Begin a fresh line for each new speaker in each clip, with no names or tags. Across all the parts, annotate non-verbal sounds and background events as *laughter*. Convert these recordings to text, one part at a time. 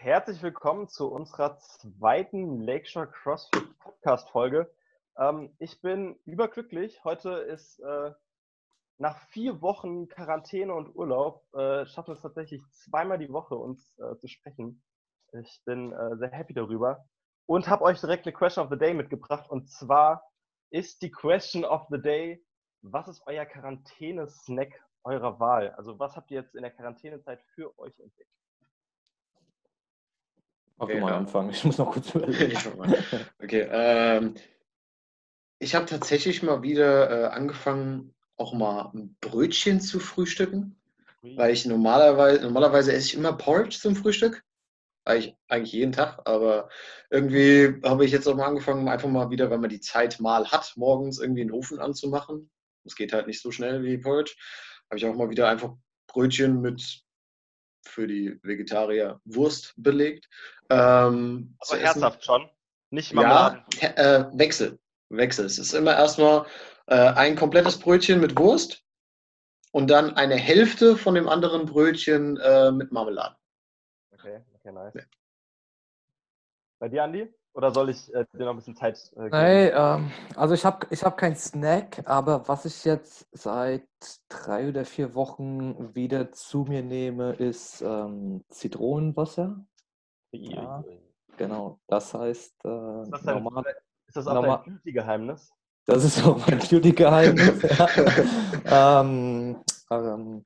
Herzlich willkommen zu unserer zweiten Lakeshore CrossFit Podcast Folge. Ähm, ich bin überglücklich. Heute ist äh, nach vier Wochen Quarantäne und Urlaub äh, schaffen es tatsächlich zweimal die Woche uns äh, zu sprechen. Ich bin äh, sehr happy darüber und habe euch direkt eine Question of the Day mitgebracht. Und zwar ist die Question of the Day: Was ist euer Quarantäne-Snack eurer Wahl? Also was habt ihr jetzt in der Quarantänezeit für euch entdeckt?
Mach okay, du mal ja. anfangen. Ich muss noch kurz *laughs* überlegen.
okay, ähm, ich habe tatsächlich mal wieder äh, angefangen, auch mal ein Brötchen zu frühstücken. Weil ich normalerweise, normalerweise esse ich immer Porridge zum Frühstück. Eigentlich, eigentlich jeden Tag, aber irgendwie habe ich jetzt auch mal angefangen, einfach mal wieder, wenn man die Zeit mal hat, morgens irgendwie einen Ofen anzumachen. Das geht halt nicht so schnell wie Porridge. Habe ich auch mal wieder einfach Brötchen mit für die Vegetarier Wurst belegt.
Ähm, Aber herzhaft schon. Nicht mal.
Ja, äh, Wechsel. Wechsel. Es ist immer erstmal äh, ein komplettes Brötchen mit Wurst und dann eine Hälfte von dem anderen Brötchen äh, mit Marmelade.
Okay, okay, nice. Ja. Bei dir, Andi? Oder soll ich äh, dir noch ein bisschen Zeit
äh, geben? Hey, ähm, also ich habe ich hab keinen Snack, aber was ich jetzt seit drei oder vier Wochen wieder zu mir nehme, ist ähm, Zitronenwasser. Ja, genau. Das heißt, äh,
ist das, dein, normal, ist das auch normal, dein Beauty-Geheimnis?
Das ist auch mein Beauty-Geheimnis. ja. *laughs* ähm, ähm,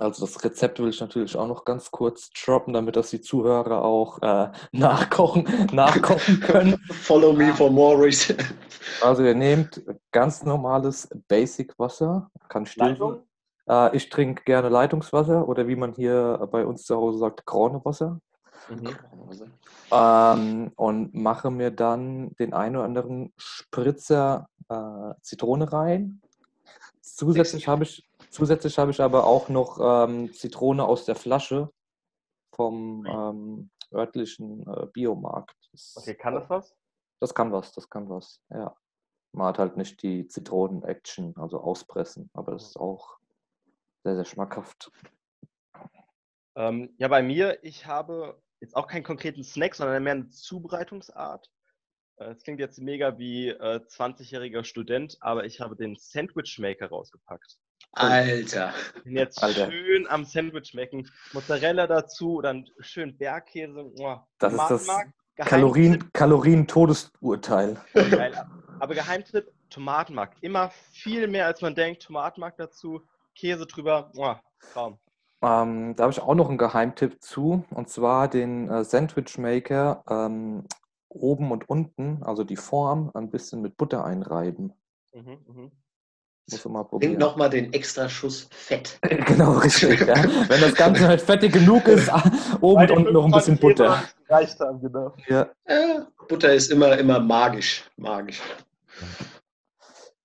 also das Rezept will ich natürlich auch noch ganz kurz droppen, damit das die Zuhörer auch äh, *laughs* nachkochen, nachkochen *laughs* können.
Follow me for more research.
Also ihr nehmt ganz normales Basic-Wasser, kann still äh, Ich trinke gerne Leitungswasser oder wie man hier bei uns zu Hause sagt, Kronewasser. Mhm. Ähm, und mache mir dann den einen oder anderen Spritzer äh, Zitrone rein. Zusätzlich habe ich Zusätzlich habe ich aber auch noch ähm, Zitrone aus der Flasche vom ähm, örtlichen äh, Biomarkt.
Das, okay, kann das was?
Das kann was, das kann was, ja. Man hat halt nicht die Zitronen-Action, also auspressen, aber das ist auch sehr, sehr schmackhaft.
Ähm, ja, bei mir, ich habe jetzt auch keinen konkreten Snack, sondern mehr eine Zubereitungsart. Äh, es klingt jetzt mega wie äh, 20-jähriger Student, aber ich habe den Sandwich Maker rausgepackt.
Alter.
Bin jetzt Alter. schön am Sandwich schmecken. Mozzarella dazu, dann schön Bergkäse.
Oh, das ist das Kalorien, Kalorien-Todesurteil.
Aber Geheimtipp, Tomatenmark. Immer viel mehr, als man denkt. Tomatenmark dazu, Käse drüber. Oh, Traum.
Ähm, da habe ich auch noch einen Geheimtipp zu, und zwar den äh, Sandwich Maker ähm, oben und unten, also die Form, ein bisschen mit Butter einreiben. Mhm, mh.
Muss man mal probieren. Bringt nochmal den extra Schuss Fett. *laughs*
genau, richtig. Ja. Wenn das Ganze halt fettig genug ist, *laughs* *laughs* oben und noch ein bisschen Butter.
Reicht dann, genau.
Ja. ja. Butter ist immer, immer magisch. Magisch.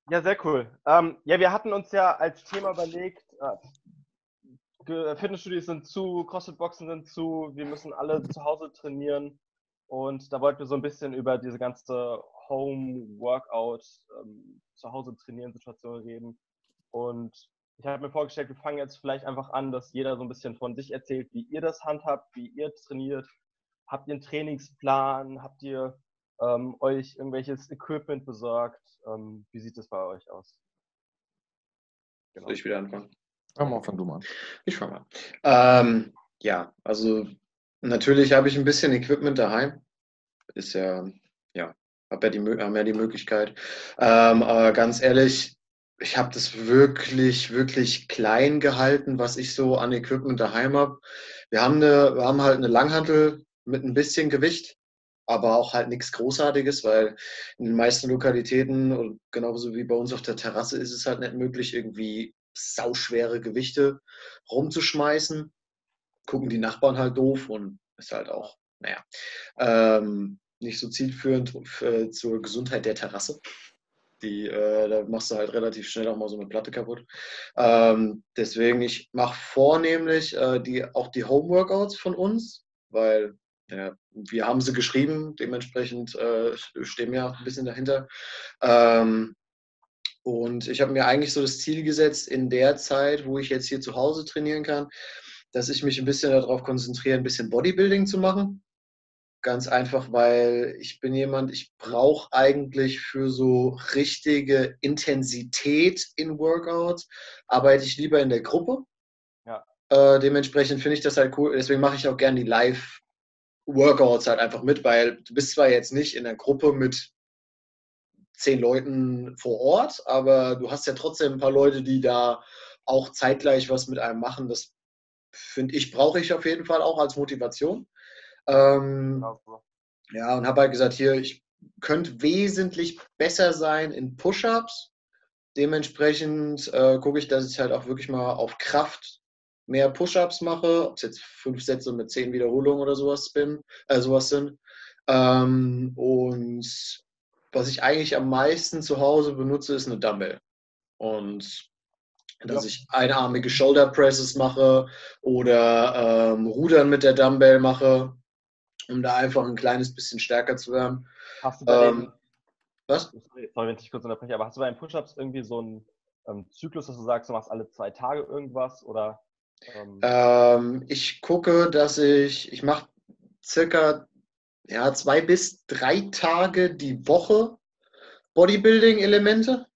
Ja, sehr cool. Ähm, ja, wir hatten uns ja als Thema überlegt, äh, Fitnessstudios sind zu, CrossFit-Boxen sind zu, wir müssen alle zu Hause trainieren. Und da wollten wir so ein bisschen über diese ganze Home-Workout, ähm, zu Hause trainieren Situation reden. Und ich habe mir vorgestellt, wir fangen jetzt vielleicht einfach an, dass jeder so ein bisschen von sich erzählt, wie ihr das handhabt, wie ihr trainiert. Habt ihr einen Trainingsplan? Habt ihr ähm, euch irgendwelches Equipment besorgt? Ähm, wie sieht das bei euch aus?
Genau. Soll ich wieder anfangen?
Ja, mal, fang du mal.
Ich fange mal. Ähm, ja, also natürlich habe ich ein bisschen Equipment daheim. Ist ja, ja, hab ja die, haben ja die Möglichkeit. Ähm, aber ganz ehrlich, ich habe das wirklich, wirklich klein gehalten, was ich so an Equipment daheim habe. Wir haben, eine, wir haben halt eine Langhantel mit ein bisschen Gewicht, aber auch halt nichts Großartiges, weil in den meisten Lokalitäten, genauso wie bei uns auf der Terrasse, ist es halt nicht möglich, irgendwie sauschwere Gewichte rumzuschmeißen. Gucken die Nachbarn halt doof und ist halt auch, naja. Ähm, nicht so zielführend für, zur Gesundheit der Terrasse. Die, äh, da machst du halt relativ schnell auch mal so eine Platte kaputt. Ähm, deswegen, ich mache vornehmlich äh, die, auch die Home-Workouts von uns, weil ja, wir haben sie geschrieben, dementsprechend äh, stehen wir ein bisschen dahinter. Ähm, und ich habe mir eigentlich so das Ziel gesetzt, in der Zeit, wo ich jetzt hier zu Hause trainieren kann, dass ich mich ein bisschen darauf konzentriere, ein bisschen Bodybuilding zu machen. Ganz einfach, weil ich bin jemand, ich brauche eigentlich für so richtige Intensität in Workouts, arbeite ich lieber in der Gruppe. Ja. Äh, dementsprechend finde ich das halt cool. Deswegen mache ich auch gerne die Live-Workouts halt einfach mit, weil du bist zwar jetzt nicht in der Gruppe mit zehn Leuten vor Ort, aber du hast ja trotzdem ein paar Leute, die da auch zeitgleich was mit einem machen. Das finde ich, brauche ich auf jeden Fall auch als Motivation. Ähm, genau. Ja, und habe halt gesagt, hier, ich könnte wesentlich besser sein in Push-Ups. Dementsprechend äh, gucke ich, dass ich halt auch wirklich mal auf Kraft mehr Push-Ups mache, ob es jetzt fünf Sätze mit zehn Wiederholungen oder sowas, bin, äh, sowas sind. Ähm, und was ich eigentlich am meisten zu Hause benutze, ist eine Dumbbell. Und dass ja. ich einarmige Shoulder Presses mache oder ähm, Rudern mit der Dumbbell mache um da einfach ein kleines bisschen stärker zu werden.
Hast du bei ähm, den, was? Sorry, wenn ich kurz unterbreche, aber hast du bei den Push-Ups irgendwie so einen ähm, Zyklus, dass du sagst, du machst alle zwei Tage irgendwas oder?
Ähm ähm, ich gucke, dass ich, ich mache circa ja, zwei bis drei Tage die Woche Bodybuilding-Elemente.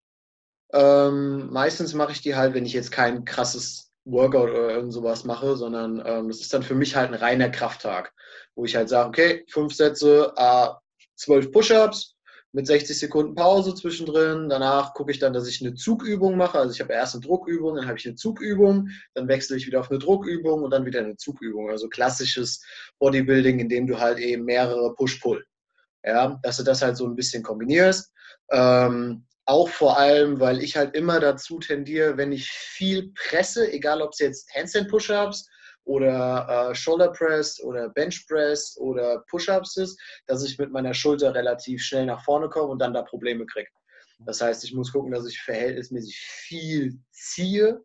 Ähm, meistens mache ich die halt, wenn ich jetzt kein krasses Workout oder irgend sowas mache, sondern ähm, das ist dann für mich halt ein reiner Krafttag wo ich halt sage, okay, fünf Sätze, äh, zwölf Push-Ups mit 60 Sekunden Pause zwischendrin. Danach gucke ich dann, dass ich eine Zugübung mache. Also ich habe erst eine Druckübung, dann habe ich eine Zugübung, dann wechsle ich wieder auf eine Druckübung und dann wieder eine Zugübung. Also klassisches Bodybuilding, in dem du halt eben mehrere Push-Pull. Ja, dass du das halt so ein bisschen kombinierst. Ähm, auch vor allem, weil ich halt immer dazu tendiere, wenn ich viel presse, egal ob es jetzt Handstand-Push-Ups oder äh, Shoulder Press oder Bench Press oder Push-Ups ist, dass ich mit meiner Schulter relativ schnell nach vorne komme und dann da Probleme kriege. Das heißt, ich muss gucken, dass ich verhältnismäßig viel ziehe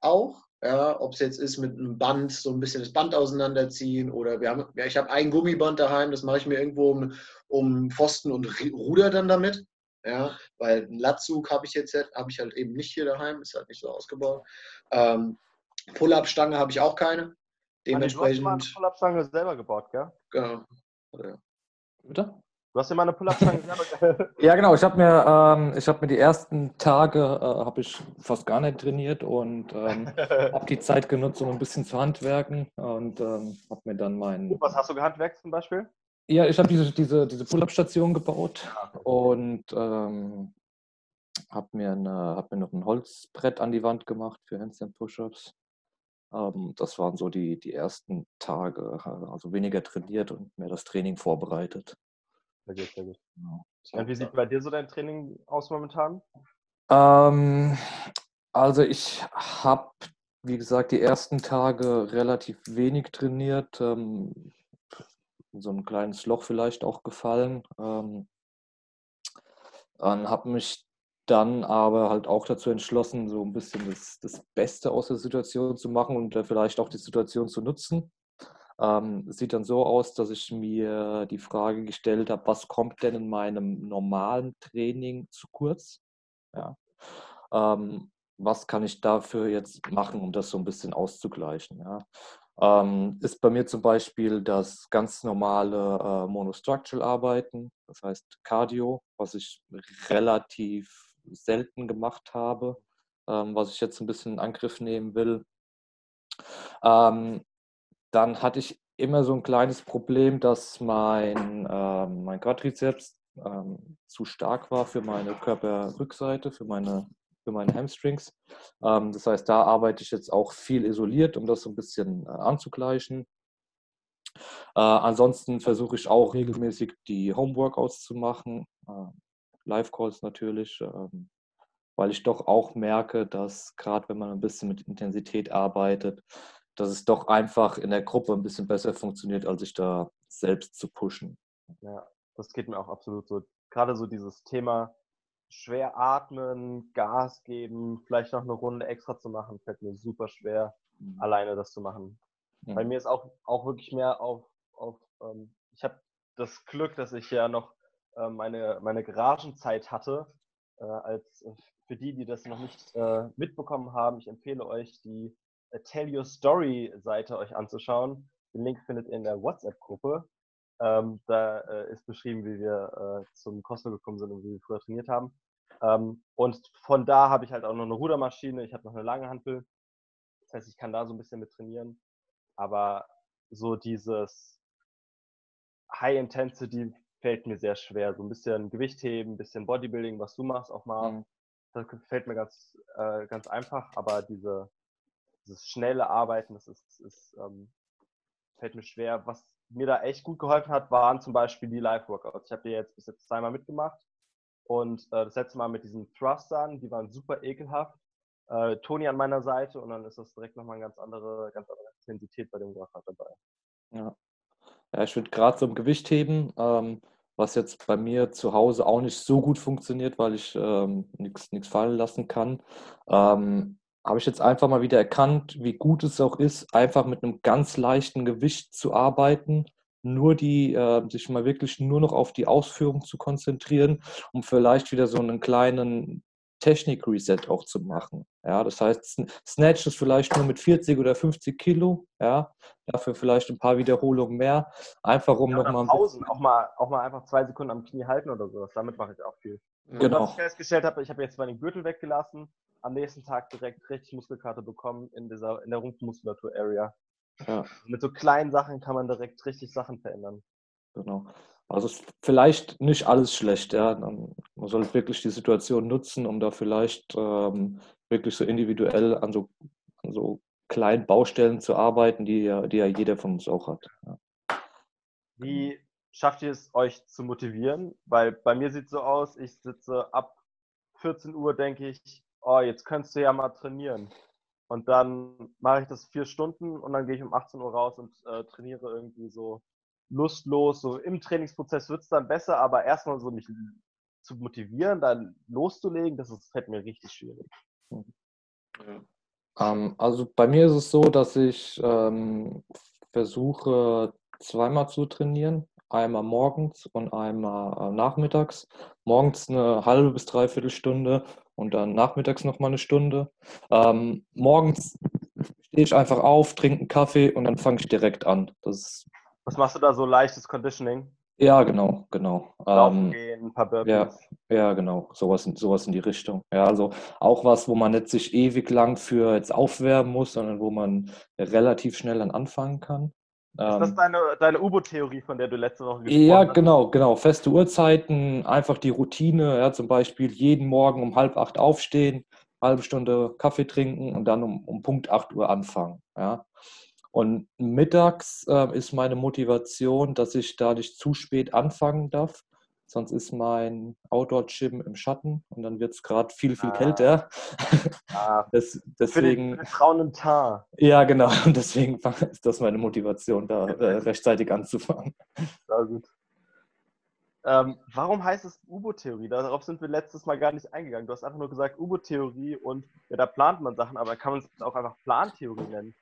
auch. Ja, ob es jetzt ist mit einem Band, so ein bisschen das Band auseinanderziehen oder wir haben, ja, ich habe ein Gummiband daheim, das mache ich mir irgendwo um, um Pfosten und Ruder dann damit. Ja, weil einen Latzug habe ich jetzt habe ich halt eben nicht hier daheim, ist halt nicht so ausgebaut. Ähm, Pull-Up-Stange habe ich auch keine. Dementsprechend. Du hast
mal eine Pull-Up-Stange selber gebaut, gell?
Genau. Ja.
Bitte? Du hast ja mal eine Pull-Up-Stange
selber *laughs* Ja, genau. Ich habe mir, ähm, hab mir die ersten Tage äh, habe ich fast gar nicht trainiert und ähm, *laughs* habe die Zeit genutzt, um ein bisschen zu handwerken und ähm, habe mir dann meinen.
Was hast du gehandwerkt zum Beispiel?
Ja, ich habe diese, diese, diese Pull-Up-Station gebaut ah, und ähm, habe mir, hab mir noch ein Holzbrett an die Wand gemacht für Handstand Push-Ups. Ähm, das waren so die, die ersten Tage, also weniger trainiert und mehr das Training vorbereitet.
Sehr gut, sehr gut. Genau. Ja, wie sieht bei dir so dein Training aus momentan?
Ähm, also ich habe, wie gesagt, die ersten Tage relativ wenig trainiert. Ähm, so ein kleines Loch vielleicht auch gefallen. Ähm, habe mich dann aber halt auch dazu entschlossen, so ein bisschen das, das Beste aus der Situation zu machen und vielleicht auch die Situation zu nutzen. Ähm, sieht dann so aus, dass ich mir die Frage gestellt habe, was kommt denn in meinem normalen Training zu kurz? Ja. Ähm, was kann ich dafür jetzt machen, um das so ein bisschen auszugleichen? Ja. Ähm, ist bei mir zum Beispiel das ganz normale äh, Monostructural Arbeiten, das heißt Cardio, was ich relativ selten gemacht habe, ähm, was ich jetzt ein bisschen in Angriff nehmen will. Ähm, dann hatte ich immer so ein kleines Problem, dass mein, ähm, mein Quadrizeps ähm, zu stark war für meine Körperrückseite, für meine, für meine Hamstrings. Ähm, das heißt, da arbeite ich jetzt auch viel isoliert, um das so ein bisschen äh, anzugleichen. Äh, ansonsten versuche ich auch regelmäßig die Homeworkouts zu machen. Äh, Live-Calls natürlich, ähm, weil ich doch auch merke, dass gerade wenn man ein bisschen mit Intensität arbeitet, dass es doch einfach in der Gruppe ein bisschen besser funktioniert, als sich da selbst zu pushen.
Ja, das geht mir auch absolut so. Gerade so dieses Thema schwer atmen, Gas geben, vielleicht noch eine Runde extra zu machen, fällt mir super schwer, mhm. alleine das zu machen. Mhm. Bei mir ist auch, auch wirklich mehr auf, auf ähm, ich habe das Glück, dass ich ja noch äh, meine, meine Garagenzeit hatte. Äh, als äh, für die, die das noch nicht äh, mitbekommen haben, ich empfehle euch die Tell Your Story Seite euch anzuschauen. Den Link findet ihr in der WhatsApp-Gruppe. Ähm, da äh, ist beschrieben, wie wir äh, zum Cosmo gekommen sind und wie wir früher trainiert haben. Ähm, und von da habe ich halt auch noch eine Rudermaschine, ich habe noch eine lange Handel. Das heißt, ich kann da so ein bisschen mit trainieren. Aber so dieses High Intensity fällt mir sehr schwer. So ein bisschen Gewicht heben, ein bisschen Bodybuilding, was du machst, auch mal. Mhm. Das fällt mir ganz, äh, ganz einfach, aber diese, dieses schnelle Arbeiten, das ist, ist ähm, fällt mir schwer. Was mir da echt gut geholfen hat, waren zum Beispiel die Live-Workouts. Ich habe die jetzt bis jetzt zweimal mitgemacht. Und äh, das letzte Mal mit diesen Thrustern, die waren super ekelhaft. Äh, Toni an meiner Seite und dann ist das direkt nochmal eine ganz andere, ganz andere Intensität bei dem Workout dabei.
Ja, ja ich würde gerade zum Gewicht heben, ähm, was jetzt bei mir zu Hause auch nicht so gut funktioniert, weil ich ähm, nichts fallen lassen kann. Ähm, habe ich jetzt einfach mal wieder erkannt, wie gut es auch ist, einfach mit einem ganz leichten Gewicht zu arbeiten, nur die, äh, sich mal wirklich nur noch auf die Ausführung zu konzentrieren, um vielleicht wieder so einen kleinen Technik-Reset auch zu machen. Ja, das heißt, Snatch ist vielleicht nur mit 40 oder 50 Kilo, ja, dafür vielleicht ein paar Wiederholungen mehr, einfach um ja, nochmal.
Pausen, auch mal, auch mal einfach zwei Sekunden am Knie halten oder sowas, damit mache ich auch viel. Genau. Und was ich festgestellt habe, ich habe jetzt mal den Gürtel weggelassen, am nächsten Tag direkt richtig Muskelkarte bekommen in dieser, in der Rumpfmuskulatur-Area. Ja. Mit so kleinen Sachen kann man direkt richtig Sachen verändern.
Genau. Also vielleicht nicht alles schlecht, ja. Man soll wirklich die Situation nutzen, um da vielleicht ähm, wirklich so individuell an so, an so kleinen Baustellen zu arbeiten, die ja, die ja jeder von uns auch hat. Ja.
Wie schafft ihr es, euch zu motivieren? Weil bei mir sieht es so aus, ich sitze ab 14 Uhr, denke ich, oh, jetzt könntest du ja mal trainieren. Und dann mache ich das vier Stunden und dann gehe ich um 18 Uhr raus und äh, trainiere irgendwie so lustlos. So im Trainingsprozess wird es dann besser, aber erstmal so mich zu motivieren, dann loszulegen, das ist, fällt mir richtig schwierig.
Ähm, also bei mir ist es so, dass ich ähm, versuche zweimal zu trainieren. Einmal morgens und einmal äh, nachmittags. Morgens eine halbe bis dreiviertel Stunde und dann nachmittags nochmal eine Stunde. Ähm, morgens stehe ich einfach auf, trinke einen Kaffee und dann fange ich direkt an. Das
Was machst du da so leichtes Conditioning?
Ja, genau, genau.
Laufen ähm, gehen, ein paar Burpees.
Ja, ja, genau, sowas, sowas in die Richtung. Ja, also auch was, wo man nicht sich ewig lang für jetzt aufwärmen muss, sondern wo man relativ schnell dann anfangen kann.
Ist das ähm, deine, deine U-Boot-Theorie, von der du letzte Woche
gesprochen ja, hast? Ja, genau, genau. Feste Uhrzeiten, einfach die Routine, ja, zum Beispiel jeden Morgen um halb acht aufstehen, halbe Stunde Kaffee trinken und dann um, um Punkt acht Uhr anfangen. Ja. Und mittags äh, ist meine Motivation, dass ich da nicht zu spät anfangen darf, Sonst ist mein Outdoor-Gym im Schatten und dann wird es gerade viel, viel ah. kälter.
Ah. *laughs* Das, deswegen, für den, Frauen im Tar.
Ja, genau. *laughs* Und deswegen ist das meine Motivation, da äh, *laughs* rechtzeitig anzufangen.
Sehr gut. Ähm, warum heißt es U-Boot-Theorie? Darauf sind wir letztes Mal gar nicht eingegangen. Du hast einfach nur gesagt U-Boot-Theorie und ja, da plant man Sachen, aber kann man es auch einfach Plantheorie nennen?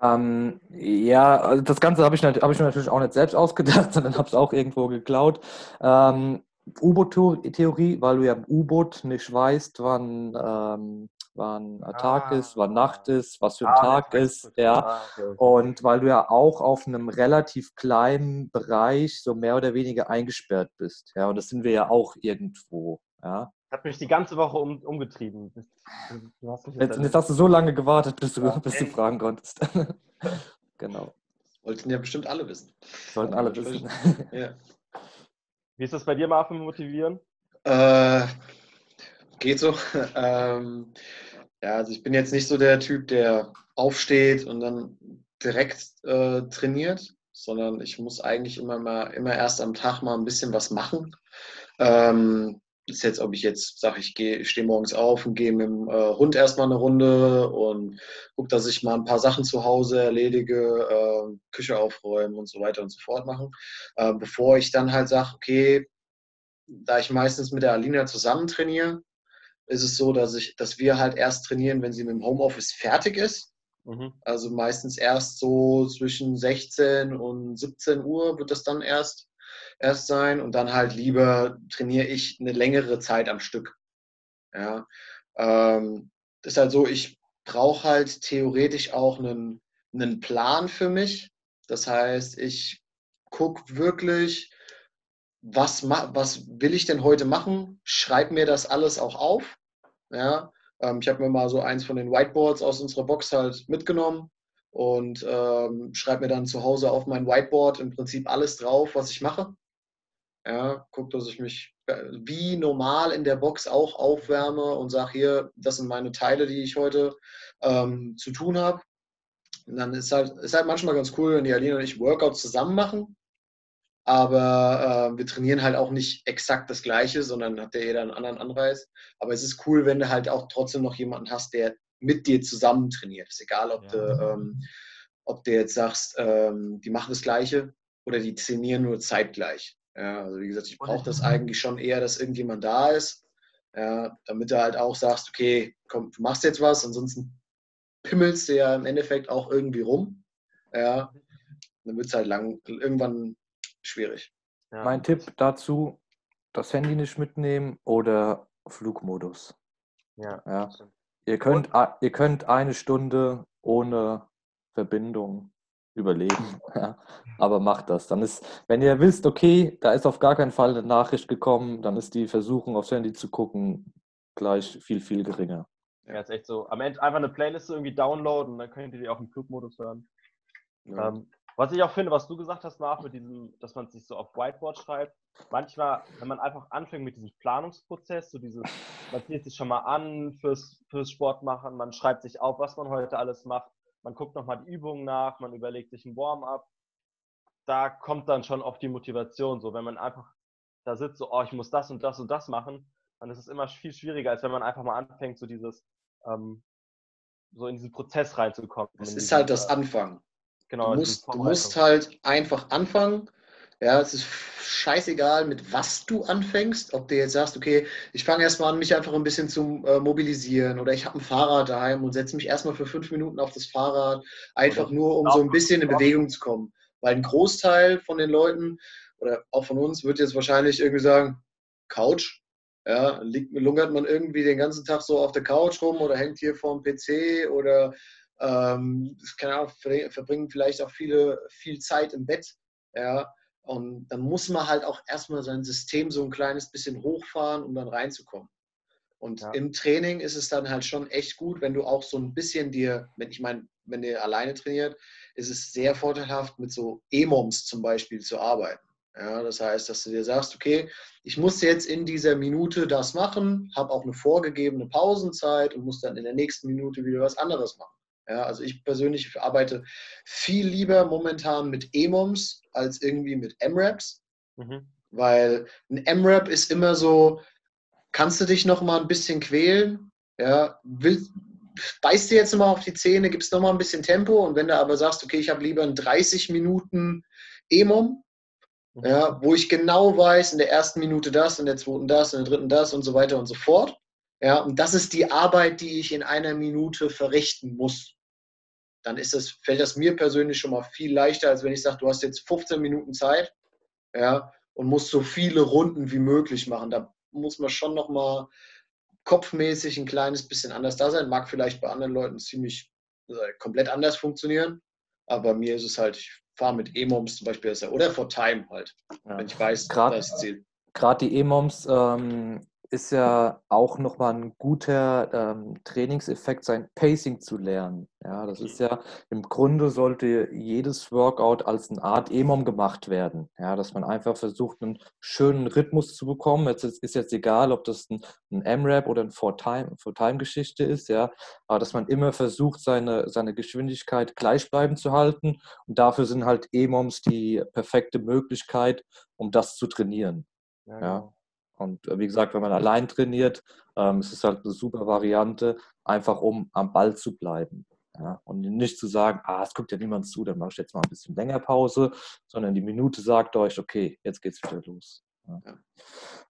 Ähm, ja, also das Ganze habe ich, hab ich mir natürlich auch nicht selbst ausgedacht, *laughs* sondern habe es auch irgendwo geklaut. Ähm, U-Boot-Theorie, weil du ja im U-Boot nicht weißt, wann, ähm, wann Tag ah, ist, wann Nacht ist, was für ein ah, Tag ist. Ja. Ah, okay. Und weil du ja auch auf einem relativ kleinen Bereich so mehr oder weniger eingesperrt bist. Ja, und das sind wir ja auch irgendwo. Ja.
Hat mich die ganze Woche um, umgetrieben.
Du hast jetzt, jetzt, hast du so lange gewartet, bis du, ja, bis du fragen konntest. *laughs* genau.
Wollten ja bestimmt alle wissen.
Sollten alle wissen. ja.
Wie ist das bei dir, Marvin, motivieren?
Äh, geht so. *laughs* ähm, ja, also ich bin jetzt nicht so der Typ, der aufsteht und dann direkt äh, trainiert, sondern ich muss eigentlich immer mal, immer erst am Tag mal ein bisschen was machen. Ähm, ist jetzt, ob ich jetzt sage, ich gehe, stehe morgens auf und gehe mit dem äh, Hund erstmal eine Runde und gucke, dass ich mal ein paar Sachen zu Hause erledige, äh, Küche aufräumen und so weiter und so fort machen, äh, bevor ich dann halt sage, okay, da ich meistens mit der Alina zusammen trainiere, ist es so, dass ich, dass wir halt erst trainieren, wenn sie mit dem Homeoffice fertig ist. Mhm. Also meistens erst so zwischen 16 und 17 Uhr wird das dann erst erst sein und dann halt lieber trainiere ich eine längere Zeit am Stück. Ja, ähm, ist halt so, ich brauche halt theoretisch auch einen, einen Plan für mich. Das heißt, ich gucke wirklich, was, was will ich denn heute machen? Schreib mir das alles auch auf. Ja, ähm, ich habe mir mal so eins von den Whiteboards aus unserer Box halt mitgenommen und ähm, schreibe mir dann zu Hause auf mein Whiteboard im Prinzip alles drauf, was ich mache. Ja, guck, dass ich mich äh, wie normal in der Box auch aufwärme und sage hier, das sind meine Teile, die ich heute ähm, zu tun habe. Und dann ist halt, ist halt manchmal ganz cool, wenn die Alina und ich Workouts zusammen machen. Aber äh, wir trainieren halt auch nicht exakt das Gleiche, sondern hat ja jeder einen anderen Anreiz. Aber es ist cool, wenn du halt auch trotzdem noch jemanden hast, der mit dir zusammen trainiert. Ist egal, ob, ja. du, ähm, ob du jetzt sagst, ähm, die machen das Gleiche oder die trainieren nur zeitgleich. Ja, also wie gesagt, ich brauche das *laughs* eigentlich schon eher, dass irgendjemand da ist, ja, damit du halt auch sagst, okay, komm, du machst jetzt was, ansonsten pimmelst du ja im Endeffekt auch irgendwie rum. Ja, dann wird es halt lang, irgendwann schwierig.
Ja. Mein Tipp dazu, das Handy nicht mitnehmen oder Flugmodus. Ja. ja. Ihr, könnt, ihr könnt eine Stunde ohne Verbindung überleben. *laughs* Ja. Aber macht das. Dann ist, wenn ihr wisst, okay, da ist auf gar keinen Fall eine Nachricht gekommen, dann ist die Versuchung aufs Handy zu gucken gleich viel, viel geringer.
Ja, ist echt so. Am Ende einfach eine Playlist irgendwie downloaden, dann könnt ihr die auch im Flugmodus hören. Ja. Ähm, was ich auch finde, was du gesagt hast, Marc, mit diesem, dass man sich so auf Whiteboard schreibt. Manchmal, wenn man einfach anfängt mit diesem Planungsprozess, so dieses, man zieht sich schon mal an fürs, fürs Sport machen, man schreibt sich auf, was man heute alles macht, man guckt nochmal die Übungen nach, man überlegt sich ein Warm-up. Da kommt dann schon oft die Motivation. So, wenn man einfach da sitzt, so, oh, ich muss das und das und das machen, dann ist es immer viel schwieriger, als wenn man einfach mal anfängt, so dieses, ähm, so in diesen Prozess reinzukommen.
Es ist halt das Anfangen. Genau. Du musst, du musst halt einfach anfangen. Ja, es ist scheißegal, mit was du anfängst. Ob du jetzt sagst, okay, ich fange erstmal an, mich einfach ein bisschen zu äh, mobilisieren oder ich habe ein Fahrrad daheim und setze mich erstmal für fünf Minuten auf das Fahrrad, einfach nur, um so ein bisschen in Bewegung zu kommen. Weil ein Großteil von den Leuten oder auch von uns wird jetzt wahrscheinlich irgendwie sagen, Couch. Ja, liegt, lungert man irgendwie den ganzen Tag so auf der Couch rum oder hängt hier vorm PC oder ähm, keine Ahnung, verbringen vielleicht auch viele viel Zeit im Bett. Ja, und dann muss man halt auch erstmal sein System so ein kleines bisschen hochfahren, um dann reinzukommen. Und ja. im Training ist es dann halt schon echt gut, wenn du auch so ein bisschen dir, wenn ich meine, wenn ihr alleine trainiert, ist es sehr vorteilhaft, mit so E-Moms zum Beispiel zu arbeiten. Ja, das heißt, dass du dir sagst, okay, ich muss jetzt in dieser Minute das machen, habe auch eine vorgegebene Pausenzeit und muss dann in der nächsten Minute wieder was anderes machen. Ja, also ich persönlich arbeite viel lieber momentan mit EMOMs als irgendwie mit MRAPs, mhm. weil ein MRAP ist immer so, kannst du dich noch mal ein bisschen quälen, ja, willst, beißt dir jetzt noch mal auf die Zähne, gibst noch mal ein bisschen Tempo und wenn du aber sagst, okay, ich habe lieber einen 30 Minuten EMOM, mhm. ja, wo ich genau weiß, in der ersten Minute das, in der zweiten das, in der dritten das und so weiter und so fort. Ja, und das ist die Arbeit, die ich in einer Minute verrichten muss dann ist das, fällt das mir persönlich schon mal viel leichter, als wenn ich sage, du hast jetzt 15 Minuten Zeit ja, und musst so viele Runden wie möglich machen. Da muss man schon noch mal kopfmäßig ein kleines bisschen anders da sein. Mag vielleicht bei anderen Leuten ziemlich äh, komplett anders funktionieren, aber bei mir ist es halt, ich fahre mit E-Moms zum Beispiel oder vor Time halt, ja. wenn ich weiß,
grad, das Ziel. Gerade die E-Moms ähm, ist ja auch nochmal ein guter ähm, Trainingseffekt, sein Pacing zu lernen. Ja, das ist ja im Grunde sollte jedes Workout als eine Art EMOM gemacht werden. Ja, dass man einfach versucht, einen schönen Rhythmus zu bekommen. Jetzt ist, ist jetzt egal, ob das ein, ein M-Rap oder ein For-Time-Geschichte For ist, ja, aber dass man immer versucht, seine, seine Geschwindigkeit gleichbleibend zu halten. Und dafür sind halt EMOMs die perfekte Möglichkeit, um das zu trainieren. Ja, ja. Und äh, wie gesagt, wenn man allein trainiert, ähm, es ist halt eine super Variante, einfach um am Ball zu bleiben. Ja? Und nicht zu sagen, ah, es guckt ja niemand zu, dann mache ich jetzt mal ein bisschen länger Pause, sondern die Minute sagt euch, okay, jetzt geht's wieder los.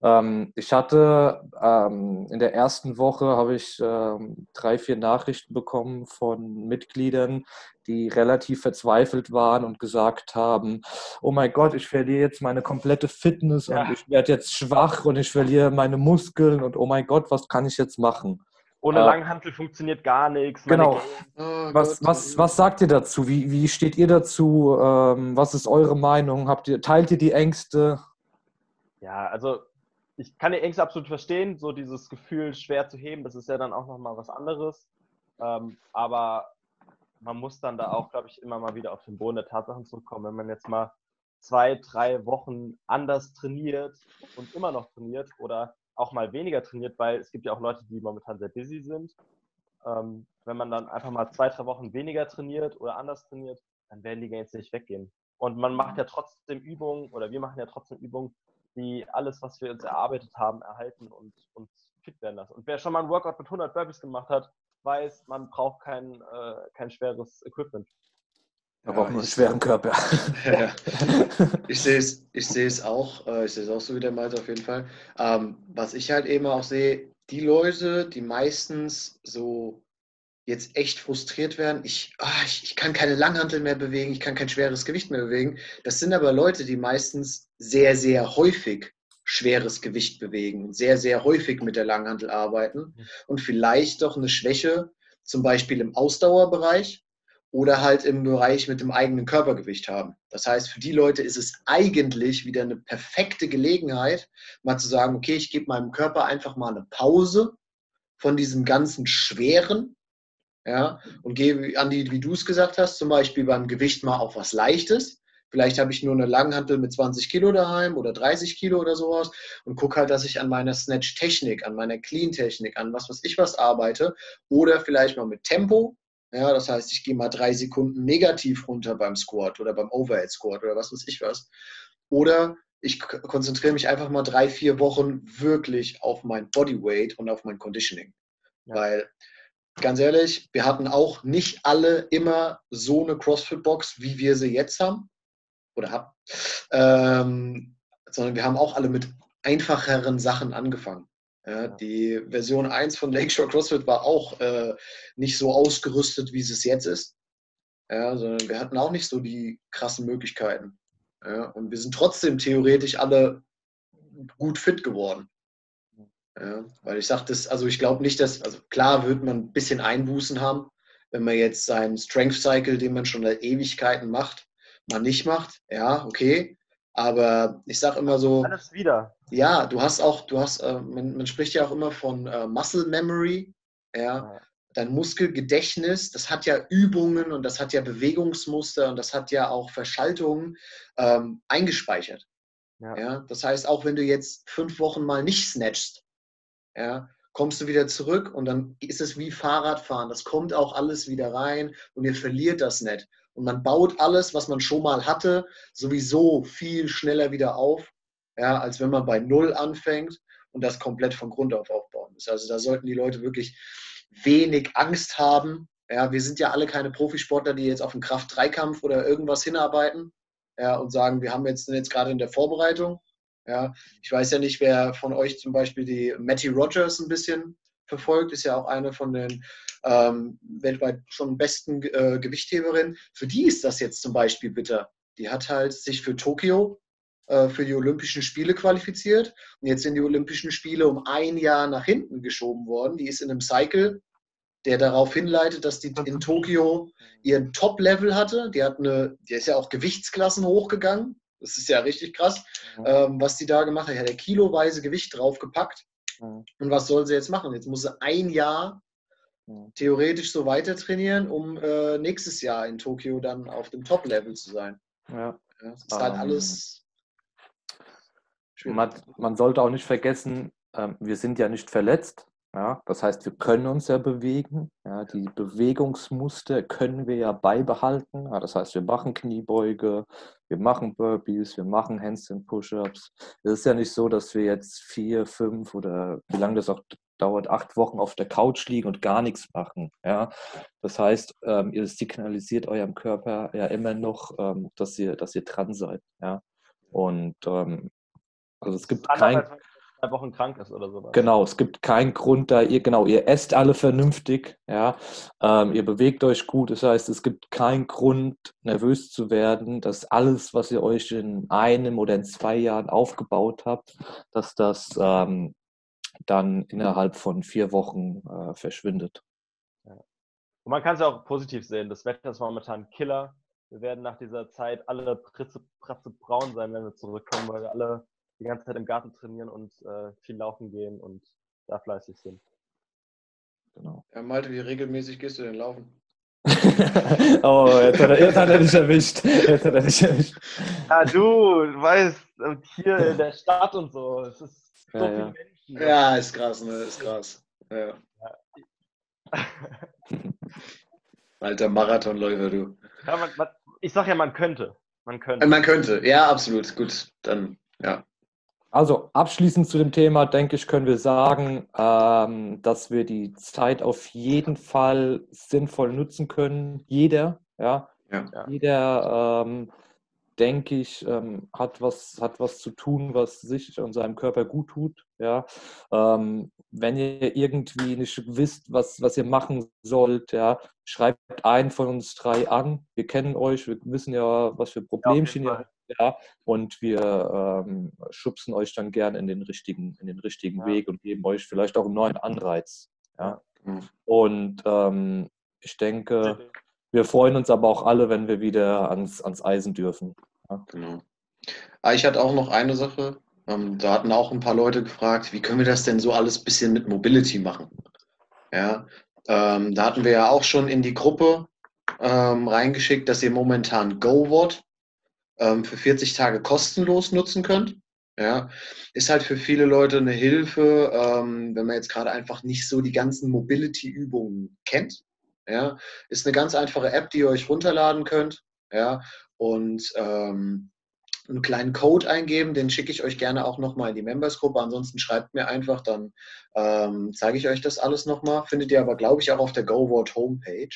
Ähm, ich hatte ähm, in der ersten Woche habe ich ähm, drei, vier Nachrichten bekommen von Mitgliedern, die relativ verzweifelt waren und gesagt haben, oh mein Gott, ich verliere jetzt meine komplette Fitness ja. und ich werde jetzt schwach und ich verliere meine Muskeln und oh mein Gott, was kann ich jetzt machen?
Ohne äh, Langhantel funktioniert gar nichts.
Genau. Oh was, was, was sagt ihr dazu? Wie, wie steht ihr dazu? Ähm, was ist eure Meinung? Habt ihr, teilt ihr die Ängste?
Ja, also ich kann die Ängste absolut verstehen. So dieses Gefühl, schwer zu heben, das ist ja dann auch nochmal was anderes. Ähm, aber man muss dann da auch, glaube ich, immer mal wieder auf den Boden der Tatsachen zurückkommen. Wenn man jetzt mal zwei, drei Wochen anders trainiert und immer noch trainiert oder auch mal weniger trainiert, weil es gibt ja auch Leute, die momentan sehr busy sind. Ähm, wenn man dann einfach mal zwei, drei Wochen weniger trainiert oder anders trainiert, dann werden die Gains nicht weggehen. Und man macht ja trotzdem Übungen oder wir machen ja trotzdem Übungen, die alles, was wir uns erarbeitet haben, erhalten und uns fit werden lassen. Und wer schon mal ein Workout mit 100 Burpees gemacht hat, weiß, man braucht kein, äh, kein schweres Equipment.
Aber ja, auch nur einen schweren Körper.
Ja, *laughs* ich sehe es, ich sehe es auch, äh, ich sehe es auch so wie der Malte auf jeden Fall. Ähm, was ich halt eben auch sehe, die Leute, die meistens so jetzt echt frustriert werden, ich, oh, ich, ich, kann keine Langhantel mehr bewegen, ich kann kein schweres Gewicht mehr bewegen. Das sind aber Leute, die meistens sehr, sehr häufig schweres Gewicht bewegen und sehr, sehr häufig mit der Langhantel arbeiten und vielleicht doch eine Schwäche, zum Beispiel im Ausdauerbereich oder halt im Bereich mit dem eigenen Körpergewicht haben. Das heißt, für die Leute ist es eigentlich wieder eine perfekte Gelegenheit, mal zu sagen, okay, ich gebe meinem Körper einfach mal eine Pause von diesem ganzen Schweren, ja, und gehe, Andi, wie du es gesagt hast, zum Beispiel beim Gewicht mal auf was Leichtes. Vielleicht habe ich nur eine Langhantel mit 20 Kilo daheim oder 30 Kilo oder sowas und gucke halt, dass ich an meiner Snatch-Technik, an meiner Clean-Technik, an was weiß ich was arbeite oder vielleicht mal mit Tempo, ja, das heißt, ich gehe mal drei Sekunden negativ runter beim Squat oder beim Overhead Squat oder was weiß ich was. Oder ich konzentriere mich einfach mal drei, vier Wochen wirklich auf mein Bodyweight und auf mein Conditioning. Ja. Weil, ganz ehrlich, wir hatten auch nicht alle immer so eine CrossFit-Box, wie wir sie jetzt haben oder haben, ähm, sondern wir haben auch alle mit einfacheren Sachen angefangen. Ja, die Version 1 von Lakeshore CrossFit war auch äh, nicht so ausgerüstet, wie es jetzt ist. Ja, sondern wir hatten auch nicht so die krassen Möglichkeiten. Ja, und wir sind trotzdem theoretisch alle gut fit geworden. Ja, weil ich sage das, also ich glaube nicht, dass, also klar wird man ein bisschen Einbußen haben, wenn man jetzt seinen Strength Cycle, den man schon seit Ewigkeiten macht, mal nicht macht. Ja, okay. Aber ich sage immer so.
Alles wieder.
Ja, du hast auch, du hast, äh, man, man, spricht ja auch immer von äh, Muscle Memory. Ja. Dein Muskelgedächtnis, das hat ja Übungen und das hat ja Bewegungsmuster und das hat ja auch Verschaltungen ähm, eingespeichert. Ja. ja. Das heißt, auch wenn du jetzt fünf Wochen mal nicht snatchst, ja, kommst du wieder zurück und dann ist es wie Fahrradfahren. Das kommt auch alles wieder rein und ihr verliert das nicht. Und man baut alles, was man schon mal hatte, sowieso viel schneller wieder auf, ja, als wenn man bei Null anfängt und das komplett von Grund auf aufbauen muss. Also da sollten die Leute wirklich wenig Angst haben. Ja, wir sind ja alle keine Profisportler, die jetzt auf einen Kraft-3-Kampf oder irgendwas hinarbeiten ja, und sagen, wir haben jetzt, sind jetzt gerade in der Vorbereitung. Ja, ich weiß ja nicht, wer von euch zum Beispiel die Matty Rogers ein bisschen verfolgt, ist ja auch eine von den ähm, weltweit schon besten äh, Gewichtheberin. Für die ist das jetzt zum Beispiel bitter. Die hat halt sich für Tokio äh, für die Olympischen Spiele qualifiziert und jetzt sind die Olympischen Spiele um ein Jahr nach hinten geschoben worden. Die ist in einem Cycle, der darauf hinleitet, dass die in Tokio ihren Top-Level hatte. Die hat eine, die ist ja auch Gewichtsklassen hochgegangen. Das ist ja richtig krass, ähm, was die da gemacht hat. Die hat ja kiloweise Gewicht draufgepackt. Und was soll sie jetzt machen? Jetzt muss sie ein Jahr theoretisch so weiter trainieren, um äh, nächstes Jahr in Tokio dann auf dem Top-Level zu sein. Ja. ja das ist halt ähm, alles.
Man, man, sollte auch nicht vergessen, ähm, wir sind ja nicht verletzt. Ja, das heißt, wir können uns ja bewegen. Ja, die Bewegungsmuster können wir ja beibehalten. Ja, das heißt, wir machen Kniebeuge, wir machen Burpees, wir machen Handstand Push-ups. Es ist ja nicht so, dass wir jetzt vier, fünf oder wie lange das auch dauert, acht Wochen auf der Couch liegen und gar nichts machen. Ja, das heißt, ähm, ihr signalisiert eurem Körper ja immer noch, ähm, dass ihr, dass ihr dran seid. Ja, und ähm, also es gibt kein
drei Wochen krank ist oder sowas.
Genau, es gibt keinen Grund da, ihr, genau, ihr esst alle vernünftig, ja, ähm, ihr bewegt euch gut, das heißt, es gibt keinen Grund, nervös zu werden, dass alles, was ihr euch in einem oder in zwei Jahren aufgebaut habt, dass das, ähm, dann innerhalb von vier Wochen äh, verschwindet.
Ja. Und man kann es ja auch positiv sehen. Das Wetter ist momentan Killer. Wir werden nach dieser Zeit alle pritze, pratze braun sein, wenn wir zurückkommen, weil wir alle die ganze Zeit im Garten trainieren und äh, viel laufen gehen und da fleißig sind.
Genau. Ja, Malte, wie regelmäßig gehst du denn laufen? *laughs*
oh, jetzt hat, er, jetzt hat er dich erwischt. Jetzt hat er dich erwischt.
Ja, du, du weißt, hier in der Stadt und so, es ist so
ja,
viele
ja.
Menschen.
Ja, ist krass, ne? Ist krass. Ja. *laughs* Alter Marathonläufer, du.
Ja, man, man, ich sag ja, man könnte. Man könnte.
Man könnte, ja, absolut. Gut, dann, ja.
Also abschließend zu dem Thema, denke ich, können wir sagen, ähm, dass wir die Zeit auf jeden Fall sinnvoll nutzen können. Jeder, ja,
Ja.
jeder, ähm, denke ich, ähm, hat was, hat was zu tun, was sich und seinem Körper gut tut. Ja. Ähm, wenn ihr irgendwie nicht wisst, was, was ihr machen sollt, ja, schreibt einen von uns drei an. Wir kennen euch, wir wissen ja, was für Problemchen ihr
Fall.
habt. Ja, und wir ähm, schubsen euch dann gern in den richtigen, in den richtigen
Ja.
Weg und geben euch vielleicht auch einen neuen Anreiz. Ja.
Mhm.
Und ähm, ich denke, wir freuen uns aber auch alle, wenn wir wieder ans, ans Eisen dürfen.
Genau. Ah, ich hatte auch noch eine Sache. Ähm, da hatten auch ein paar Leute gefragt, wie können wir das denn so alles ein bisschen mit Mobility machen? Ja, ähm, da hatten wir ja auch schon in die Gruppe ähm, reingeschickt, dass ihr momentan GoWord ähm, für 40 Tage kostenlos nutzen könnt. Ja, ist halt für viele Leute eine Hilfe, ähm, wenn man jetzt gerade einfach nicht so die ganzen Mobility-Übungen kennt. Ja, ist eine ganz einfache App, die ihr euch runterladen könnt. Ja, und ähm, einen kleinen Code eingeben, den schicke ich euch gerne auch nochmal in die Members-Gruppe. Ansonsten schreibt mir einfach, dann ähm, zeige ich euch das alles nochmal. Findet ihr aber, glaube ich, auch auf der GoWord Homepage.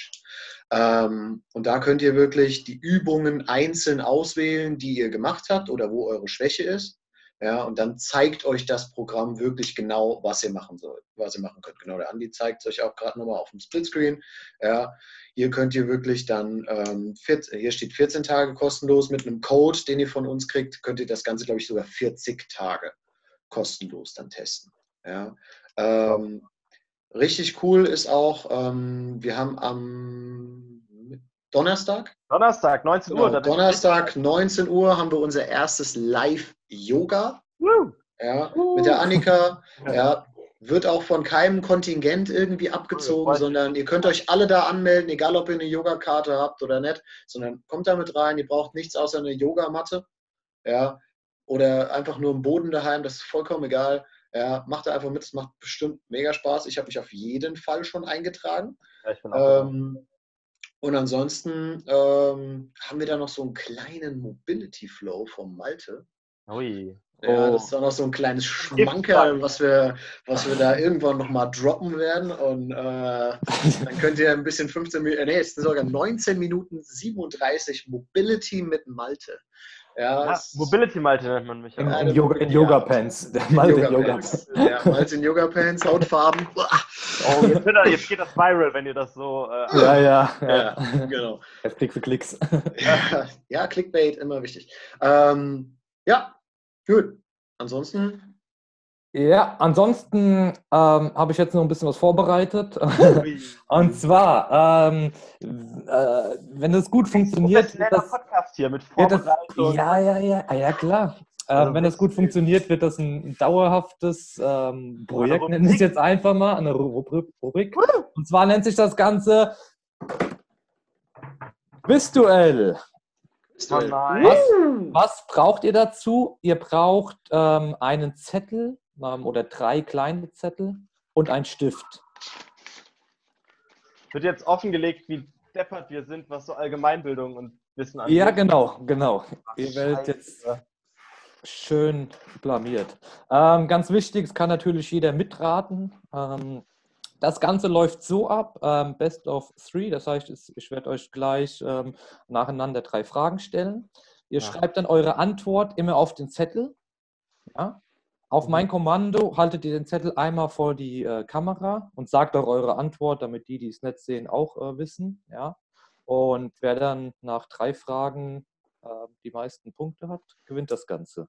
Ähm, und da könnt ihr wirklich die Übungen einzeln auswählen, die ihr gemacht habt oder wo eure Schwäche ist. Ja, und dann zeigt euch das Programm wirklich genau, was ihr machen sollt, was ihr machen könnt. Genau, der Andi zeigt es euch auch gerade nochmal auf dem Splitscreen. Ja, hier könnt ihr wirklich dann, ähm, 14, hier steht 14 Tage kostenlos mit einem Code, den ihr von uns kriegt, könnt ihr das Ganze, glaube ich, sogar 40 Tage kostenlos dann testen. Ja, ähm, richtig cool ist auch, ähm, wir haben am Donnerstag,
Donnerstag, 19 Uhr.
Genau, Donnerstag, 19 Uhr, haben wir unser erstes Live-Yoga ja, mit der Annika. *laughs* Ja, wird auch von keinem Kontingent irgendwie abgezogen,
mich.
sondern ihr könnt euch alle da anmelden, egal ob ihr eine Yogakarte habt oder nicht, sondern kommt da mit rein. Ihr braucht nichts außer eine Yogamatte. Ja, oder einfach nur einen Boden daheim, das ist vollkommen egal. Ja, macht da einfach mit, es macht bestimmt mega Spaß. Ich habe mich auf jeden Fall schon eingetragen.
Ja, ich bin auch
Ähm, und ansonsten ähm, haben wir da noch so einen kleinen Mobility Flow vom Malte.
Ui.
Ja,
Oh.
das ist auch noch so ein kleines Schmankerl,
was?
was wir, was wir da irgendwann nochmal droppen werden. Und äh, *laughs* dann könnt ihr ein bisschen 15 Minuten, nee, es sind sogar 19 Minuten 37 Mobility mit Malte. Ja,
Ja, Mobility Malte nennt man mich.
In,
auch.
eine
in, Yoga, in. Yoga Pants. Der *laughs* Malte in Yoga
Yoga-Pants.
Pants.
Ja, Malte in Yoga-Pants, Hautfarben. *laughs*
Oh, jetzt, wird er, jetzt geht das viral, wenn ihr das so. Äh,
Ja, ja. ja.
Ja, genau. *laughs*
Jetzt Klicks für Klicks.
Ja, ja, Clickbait, immer wichtig. Ähm, ja, gut. Ansonsten,
Ja, ansonsten ähm, habe ich jetzt noch ein bisschen was vorbereitet. *laughs* Und zwar, ähm, äh, wenn das gut funktioniert, wird
Professioneller
das,
Podcast hier mit
das
Vorbereitung.
ja, ja, ja, ah, ja klar. Ähm,
Also
wenn das gut funktioniert, wird das ein dauerhaftes ähm, Projekt, wir es jetzt einfach mal, eine Rubrik. Und zwar nennt sich das Ganze Virtuell.
Oh.
Was, was braucht ihr dazu? Ihr braucht ähm, einen Zettel oder drei kleine Zettel und einen Stift.
Wird jetzt offengelegt, wie deppert wir sind, was so Allgemeinbildung und Wissen angeht.
Ja, genau, genau. Ihr werdet jetzt schön blamiert. Ähm, ganz wichtig, es kann natürlich jeder mitraten. Ähm, das Ganze läuft so ab, ähm, Best of Three, das heißt, ich werde euch gleich ähm, nacheinander drei Fragen stellen. Ihr
Ja.
schreibt dann eure Antwort immer auf den Zettel. Ja? Auf
Mhm.
mein Kommando haltet ihr den Zettel einmal vor die äh, Kamera und sagt auch eure Antwort, damit die, die es nicht sehen, auch äh, wissen. Ja? Und wer dann nach drei Fragen äh, die meisten Punkte hat, gewinnt das Ganze.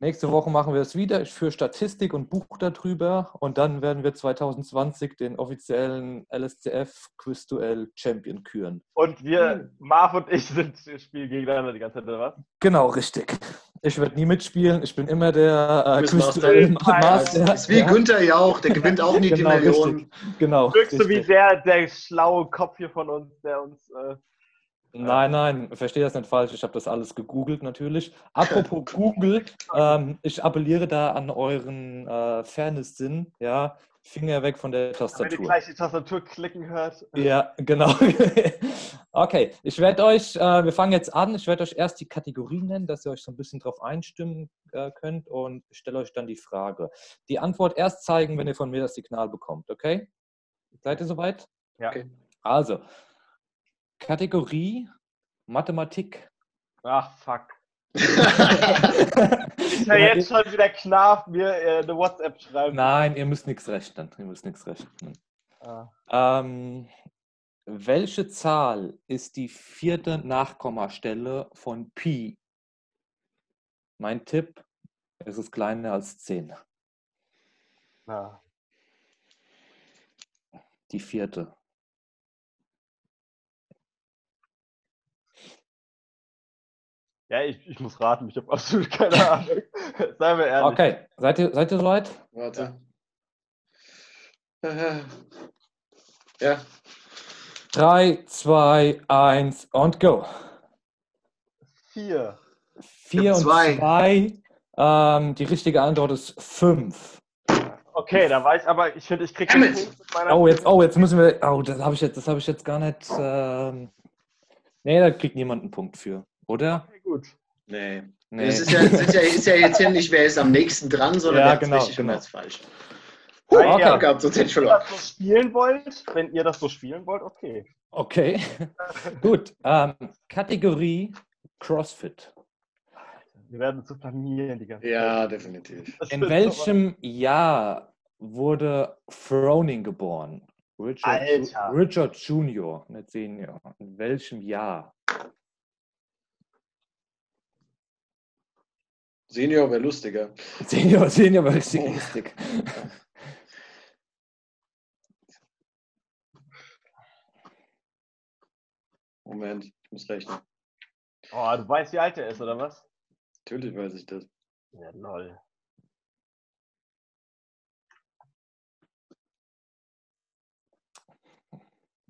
Nächste Woche machen wir es wieder. Ich führe Statistik und Buch darüber. Und dann werden wir 2020 den offiziellen LSCF Quizduell Champion küren.
Und wir, Marv und ich, sind spielen gegeneinander die ganze Zeit, oder was?
Genau, richtig. Ich werde nie mitspielen. Ich bin immer der äh, Quizduell
Master. Das ist wie ja. Günther Jauch, der gewinnt auch nie genau, die Million.
Richtig. Genau.
Wirkst du wie der, der schlaue Kopf hier von uns, der uns. Äh,
Nein, nein, verstehe das nicht falsch. Ich habe das alles gegoogelt natürlich. Apropos *laughs* Google, ähm, ich appelliere da an euren äh, Fairness-Sinn. Ja, Finger weg von der Tastatur. Wenn
ihr gleich die Tastatur klicken hört.
Ja, genau. *laughs* okay, ich werde euch, äh, wir fangen jetzt an. Ich werde euch erst die Kategorien nennen, dass ihr euch so ein bisschen drauf einstimmen äh, könnt und stelle euch dann die Frage. Die Antwort erst zeigen, wenn ihr von mir das Signal bekommt, okay? Seid ihr soweit?
Ja. Okay.
Also, Kategorie Mathematik.
Ach, fuck. *laughs* ja jetzt schon wieder Knarf mir äh, eine WhatsApp schreiben.
Nein, ihr müsst nichts rechnen. Ihr müsst nichts rechnen. Ah. Ähm, welche Zahl ist die vierte Nachkommastelle von Pi? Mein Tipp, es ist kleiner als 10.
Ah.
Die vierte.
Ja, ich, ich muss raten, ich habe absolut keine *laughs* Ahnung. Seien wir ehrlich.
Okay, seid ihr, seid ihr soweit?
Warte. Ja. ja.
3, 2, 1 und go.
4.
4 und 2. Ähm, die richtige Antwort ist 5.
Okay, da war ich, aber ich finde, ich kriege
den Punkt mit meiner. Oh, jetzt, oh, jetzt müssen wir. Oh, das habe ich, jetzt, hab ich jetzt gar nicht. Ähm, nee, da kriegt niemand einen Punkt für, oder?
Okay, gut.
Nee. nee. Das ist ja, ist, ja, ist ja, jetzt hier nicht, wer ist am nächsten dran, sondern
ja,
wer
genau,
richtig
genau.
und falsch.
Wenn okay. ihr gehabt, sonst hätte ich verloren. das so spielen wollt, wenn ihr das so spielen wollt, okay.
Okay, *laughs* gut. Ähm, Kategorie CrossFit.
Wir werden zu blamieren die ganze
Zeit. Ja, definitiv.
In welchem Jahr wurde Froning geboren? Richard,
Alter.
Richard Junior, nicht Senior. In welchem Jahr?
Senior wäre lustiger. *laughs*
Senior, Senior wäre richtig lustig. *laughs*
Moment, ich muss rechnen.
Oh, du weißt, wie alt er ist, oder was?
Natürlich weiß ich das.
Ja, lol.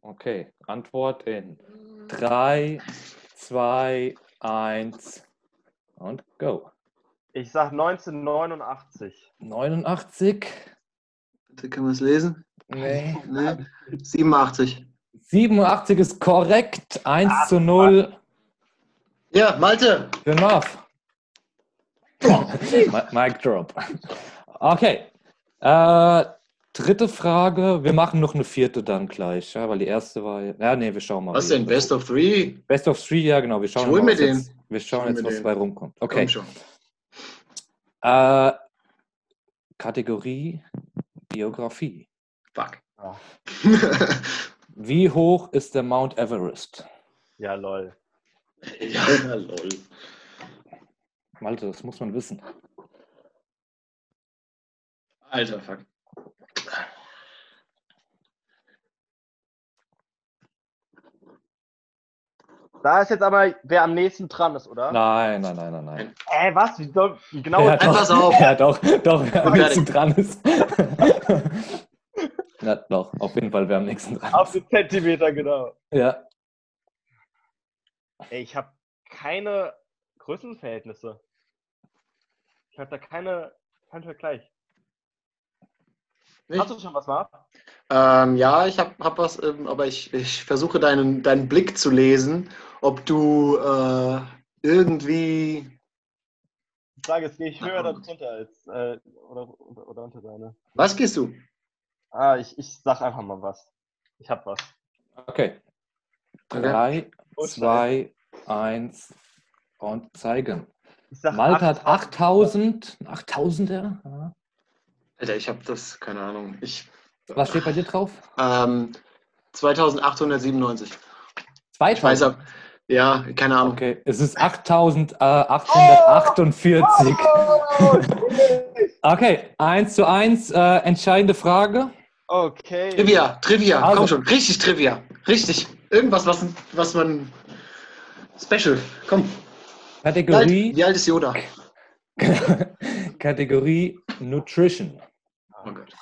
Okay, Antwort in 3, 2, 1 und go.
Ich sag 1989.
89?
Bitte kann man es lesen?
Nee.
nee. 87.
87 ist korrekt. 1 Ach, zu 0.
Ja, Malte.
Für *laughs* Marv. Mic drop. Okay. Äh, dritte Frage. Wir machen noch eine vierte dann gleich, ja, weil die erste war. Ja, nee, wir schauen mal.
Was denn? Best of Three?
Best of Three, ja, genau. Wir schauen
ich hol
mal,
mir den.
Jetzt, wir schauen jetzt, was dabei rumkommt. Okay. Äh, Kategorie Biografie.
Fuck.
Ah.
Wie hoch ist der Mount Everest?
Ja, lol.
Ja, lol.
Malte, das muss man wissen.
Alter, fuck.
Da ist jetzt aber, wer am nächsten dran ist, oder?
Nein, nein, nein, nein, nein.
Äh, was? Wie, soll, wie genau?
Ja, doch,
pass auf.
Ja, doch, doch, wer am nächsten dran ist. *laughs* Na, doch, auf jeden Fall, wer am nächsten dran ist.
Auf den Zentimeter, genau.
Ja.
Ey, ich habe keine Größenverhältnisse. Ich habe da keine, keinen Vergleich. Nicht? Hast du schon was, Marc?
Ähm, ja, ich habe hab was, ähm, aber ich, ich versuche deinen, deinen Blick zu lesen, ob du äh, irgendwie.
Die Frage ist, gehe ich höher oder drunter als äh, oder, oder unter deine?
Was gehst du?
Ah, ich, ich sag einfach mal was. Ich hab was.
Okay. Drei, zwei, eins und zeigen. Malta hat 8000, 8000er. Ja.
Alter, ich habe das, keine Ahnung. Ich,
Was steht bei dir drauf?
Ähm, 2897.
2000.
Ja, keine Ahnung.
Okay, es ist 8848.
Oh, *laughs*
Okay, 1 zu 1, äh, entscheidende Frage.
okay.
Trivia, Trivia,
Also.
komm schon. Richtig Trivia. Richtig. Irgendwas, was, was man. Special. Komm. Wie alt,
Kategorie,
wie alt ist Yoda? *laughs*
Kategorie Nutrition.
Oh Gott.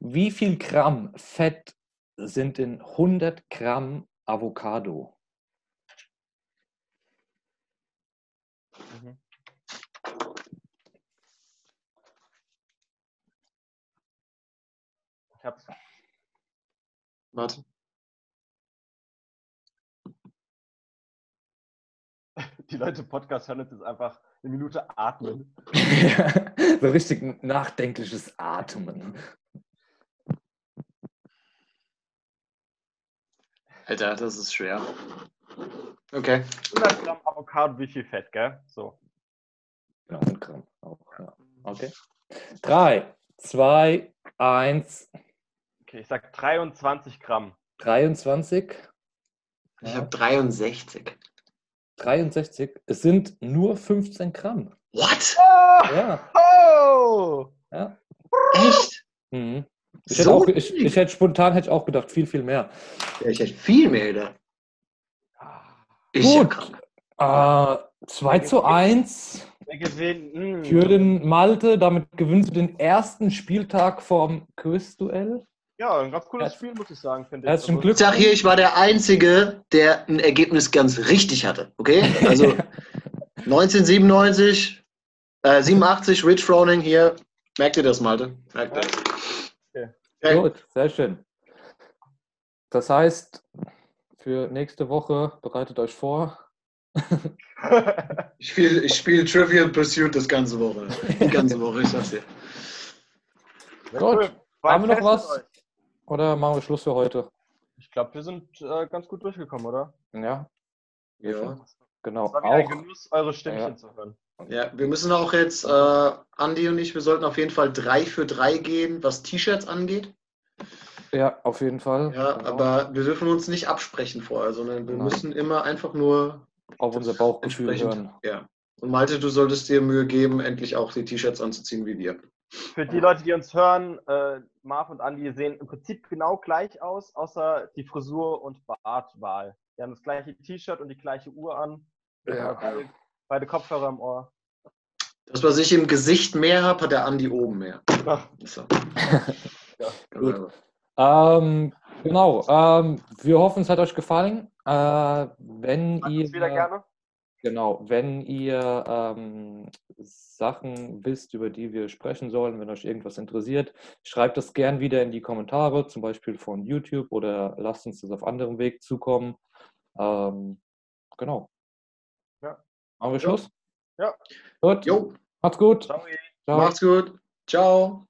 Wie viel Gramm Fett sind in 100 Gramm Avocado?
Ich hab's.
Warte. *laughs*
Die Leute Podcast hören jetzt einfach eine Minute atmen. *laughs*
so richtig nachdenkliches Atmen.
Alter, das ist schwer. Okay.
100 Gramm Avocado, wie viel Fett, gell? So.
Genau, 100 Gramm auch. Ja. Okay. 3, 2, 1,
Okay, ich sag 23 Gramm.
23,
Ich habe 63.
63. Es sind nur 15 Gramm.
What?
Oh!
Ja,
oh!
ja.
Echt?
Mhm. Ich, hätte
So
auch, ich, ich hätte spontan hätte ich auch gedacht, viel, viel mehr.
Ja, ich hätte viel mehr gedacht. Ja
Gut.
krank.
Äh, 2 zu 1
Wer gewinnt? Hm.
für den Malte. Damit gewinnst du den ersten Spieltag vom Quizduell.
Ja, ein ganz cooles
Herz-
Spiel, muss ich sagen, finde ich.
Herzlichen
Also,
Ich sag hier, ich war der Einzige, der ein Ergebnis ganz richtig hatte. Okay? Also *laughs* 1997, äh, 87, Rich Froning hier. Merkt ihr das, Malte? Merkt ihr das?
Okay.
Okay.
Gut, sehr schön. Das heißt, für nächste Woche bereitet euch vor. *laughs*
Ich spiele ich spiel Trivial Pursuit das ganze Woche. Die ganze Woche, ich sag's dir.
Ja,
Gut. Haben wir noch was? Oder machen wir Schluss für heute?
Ich glaube, wir sind äh, ganz gut durchgekommen, oder?
Ja,
Ja.
genau.
Es war wieder ein
Auch,
Genuss, eure Stimmchen
Ja.
zu hören.
ja, wir müssen auch jetzt, äh, Andi und ich, wir sollten auf jeden Fall drei für drei gehen, was T-Shirts angeht.
ja, auf jeden Fall.
Ja,
Genau.
aber wir dürfen uns nicht absprechen vorher, sondern wir
Nein.
müssen immer einfach nur
auf unser Bauchgefühl hören.
Ja. Und Malte, du solltest dir Mühe geben, endlich auch die T-Shirts anzuziehen wie wir.
Für die Leute, die uns hören, äh, Marv und Andi sehen im Prinzip genau gleich aus, außer die Frisur und Bartwahl. Die haben das gleiche T-Shirt und die gleiche Uhr an.
Ja.
Beide, beide Kopfhörer im Ohr.
Das, was ich im Gesicht mehr habe, hat der Andi oben mehr.
Ach,
So. *laughs*
Ja,
gut.
einfach.
Ähm, genau. Ähm, wir hoffen, es hat euch gefallen. Äh, wenn
Sagt
ihr
wieder gerne.
Genau, wenn ihr ähm, Sachen wisst, über die wir sprechen sollen, wenn euch irgendwas interessiert, schreibt das gern wieder in die Kommentare, zum Beispiel von YouTube oder lasst uns das auf anderem Weg zukommen. Ähm, genau.
Ja.
Machen wir. Schluss?
Ja.
Gut.
Jo,
Macht's gut.
Ciao.
Ciao.
macht's gut. Ciao.